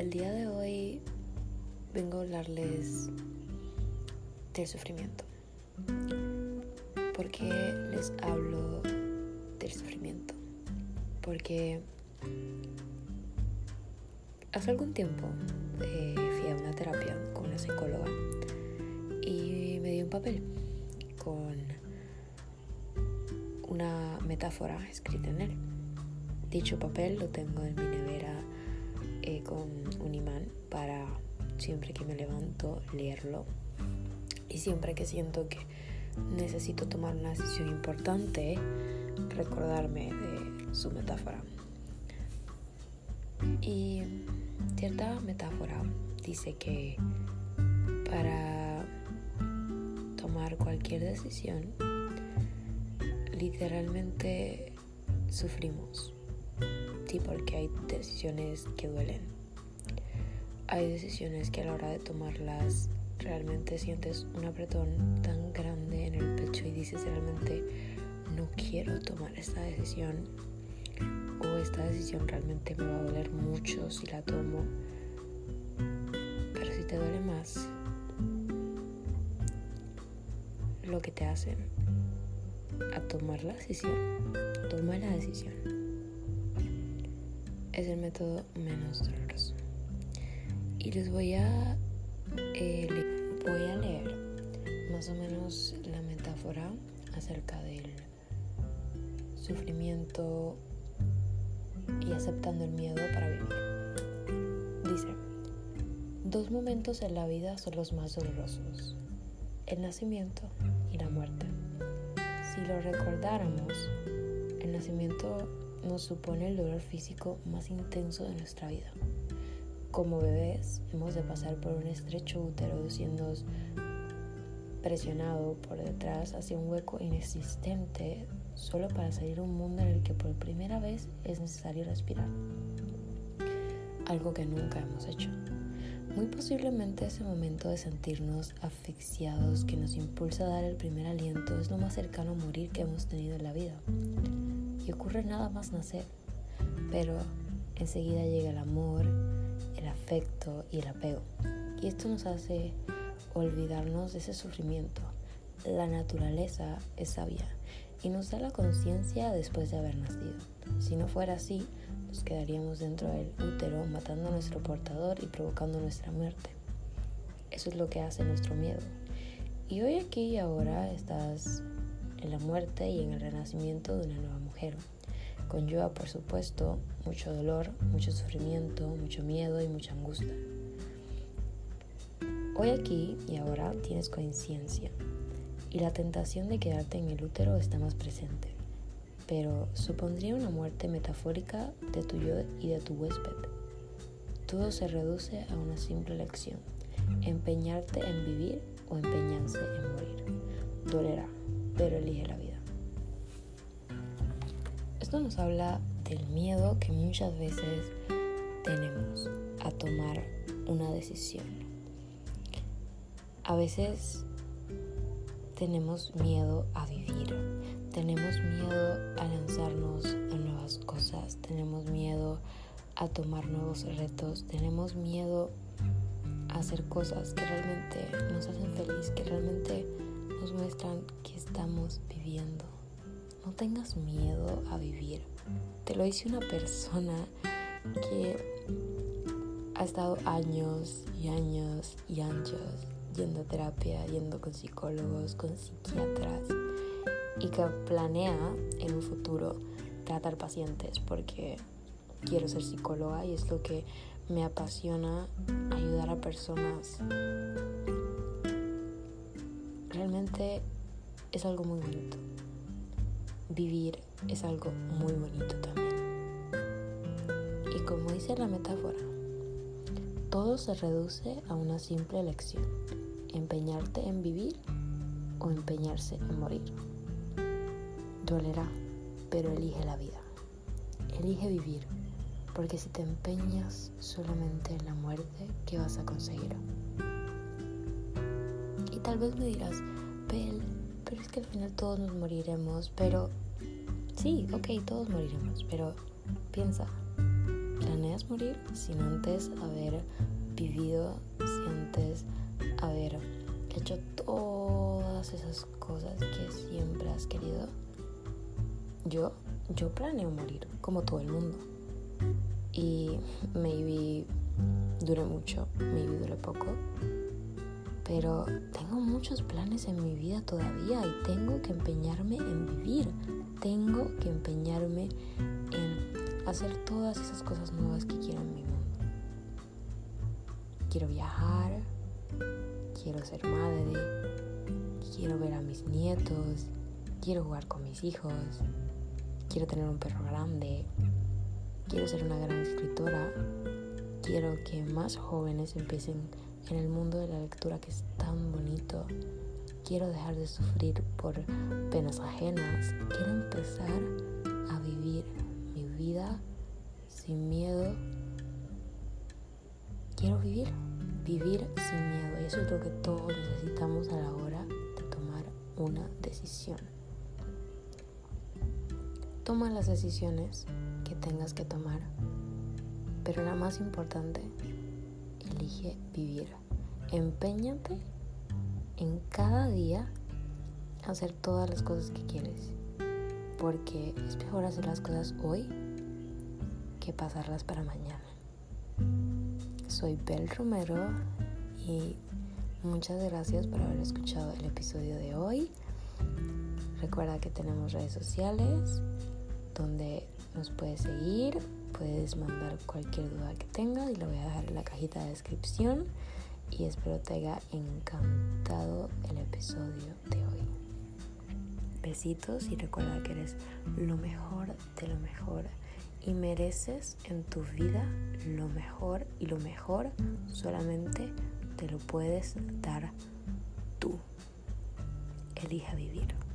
Hoy vengo a hablarles del sufrimiento. ¿Por qué les hablo del sufrimiento? Porque hace algún tiempo eh, fui a una terapia con una psicóloga y me dio un papel con una metáfora escrita en él. Dicho papel lo tengo en mi nevera eh, con un imán para siempre que me levanto leerlo y siempre que siento que necesito tomar una decisión importante recordarme de su metáfora. Y cierta metáfora dice que para tomar cualquier decisión literalmente sufrimos Sí, porque hay decisiones que duelen. Hay decisiones que a la hora de tomarlas realmente sientes un apretón tan grande en el pecho y dices realmente no quiero tomar esta decisión o esta decisión realmente me va a doler mucho si la tomo. Pero si te duele más lo que te hacen a tomar la decisión, toma la decisión es el método menos doloroso. Y les voy a, eh, voy a leer más o menos la metáfora acerca del sufrimiento y aceptando el miedo para vivir. Dice, dos momentos en la vida son los más dolorosos, el nacimiento y la muerte. Si lo recordáramos, el nacimiento nos supone el dolor físico más intenso de nuestra vida. Como bebés hemos de pasar por un estrecho útero siendo presionado por detrás hacia un hueco inexistente solo para salir a un mundo en el que por primera vez es necesario respirar. Algo que nunca hemos hecho. Muy posiblemente ese momento de sentirnos asfixiados que nos impulsa a dar el primer aliento es lo más cercano a morir que hemos tenido en la vida ocurre nada más nacer, pero enseguida llega el amor, el afecto y el apego. Y esto nos hace olvidarnos de ese sufrimiento. La naturaleza es sabia y nos da la conciencia después de haber nacido. Si no fuera así, nos quedaríamos dentro del útero matando a nuestro portador y provocando nuestra muerte. Eso es lo que hace nuestro miedo. Y hoy aquí y ahora estás en la muerte y en el renacimiento de una nueva mujer. Conlleva, por supuesto, mucho dolor, mucho sufrimiento, mucho miedo y mucha angustia. Hoy aquí y ahora tienes conciencia y la tentación de quedarte en el útero está más presente, pero supondría una muerte metafórica de tu yo y de tu huésped. Todo se reduce a una simple elección, empeñarte en vivir o empeñarse en morir. Dolerá, pero elige la vida. Esto nos habla del miedo que muchas veces tenemos a tomar una decisión. A veces tenemos miedo a vivir, tenemos miedo a lanzarnos a nuevas cosas, tenemos miedo a tomar nuevos retos, tenemos miedo a hacer cosas que realmente nos hacen feliz, que realmente nos muestran que estamos viviendo. No tengas miedo a vivir. Te lo dice una persona que ha estado años y años y años yendo a terapia, yendo con psicólogos, con psiquiatras y que planea en un futuro tratar pacientes porque quiero ser psicóloga y es lo que me apasiona ayudar a personas realmente es algo muy bonito. Vivir es algo muy bonito también. Y como dice la metáfora, todo se reduce a una simple elección, empeñarte en vivir o empeñarse en morir. Dolerá, pero elige la vida. Elige vivir, porque si te empeñas solamente en la muerte, ¿qué vas a conseguir? Tal vez me dirás, pero es que al final todos nos moriremos, pero sí, ok, todos moriremos, pero piensa, ¿planeas morir sin antes haber vivido, sientes haber hecho todas esas cosas que siempre has querido. Yo, yo planeo morir, como todo el mundo. Y maybe dure mucho, maybe dure poco. Pero tengo muchos planes en mi vida todavía y tengo que empeñarme en vivir. Tengo que empeñarme en hacer todas esas cosas nuevas que quiero en mi mundo. Quiero viajar, quiero ser madre, quiero ver a mis nietos, quiero jugar con mis hijos, quiero tener un perro grande, quiero ser una gran escritora, quiero que más jóvenes empiecen en el mundo de la lectura que es tan bonito. Quiero dejar de sufrir por penas ajenas. Quiero empezar a vivir mi vida sin miedo quiero vivir, vivir sin miedo. Y eso es lo que todos necesitamos a la hora de tomar una decisión. Toma las decisiones que tengas que tomar, pero la más importante, elige vivir. Empeñate en cada día hacer todas las cosas que quieres, porque es mejor hacer las cosas hoy que pasarlas para mañana. Soy Bel Romero y muchas gracias por haber escuchado el episodio de hoy. Recuerda que tenemos redes sociales donde nos puedes seguir, puedes mandar cualquier duda que tengas y lo voy a dejar en la cajita de descripción y espero te haya encantado el episodio de hoy. Besitos y recuerda que eres lo mejor de lo mejor y mereces en tu vida lo mejor y lo mejor solamente te lo puedes dar tú. Elija vivir.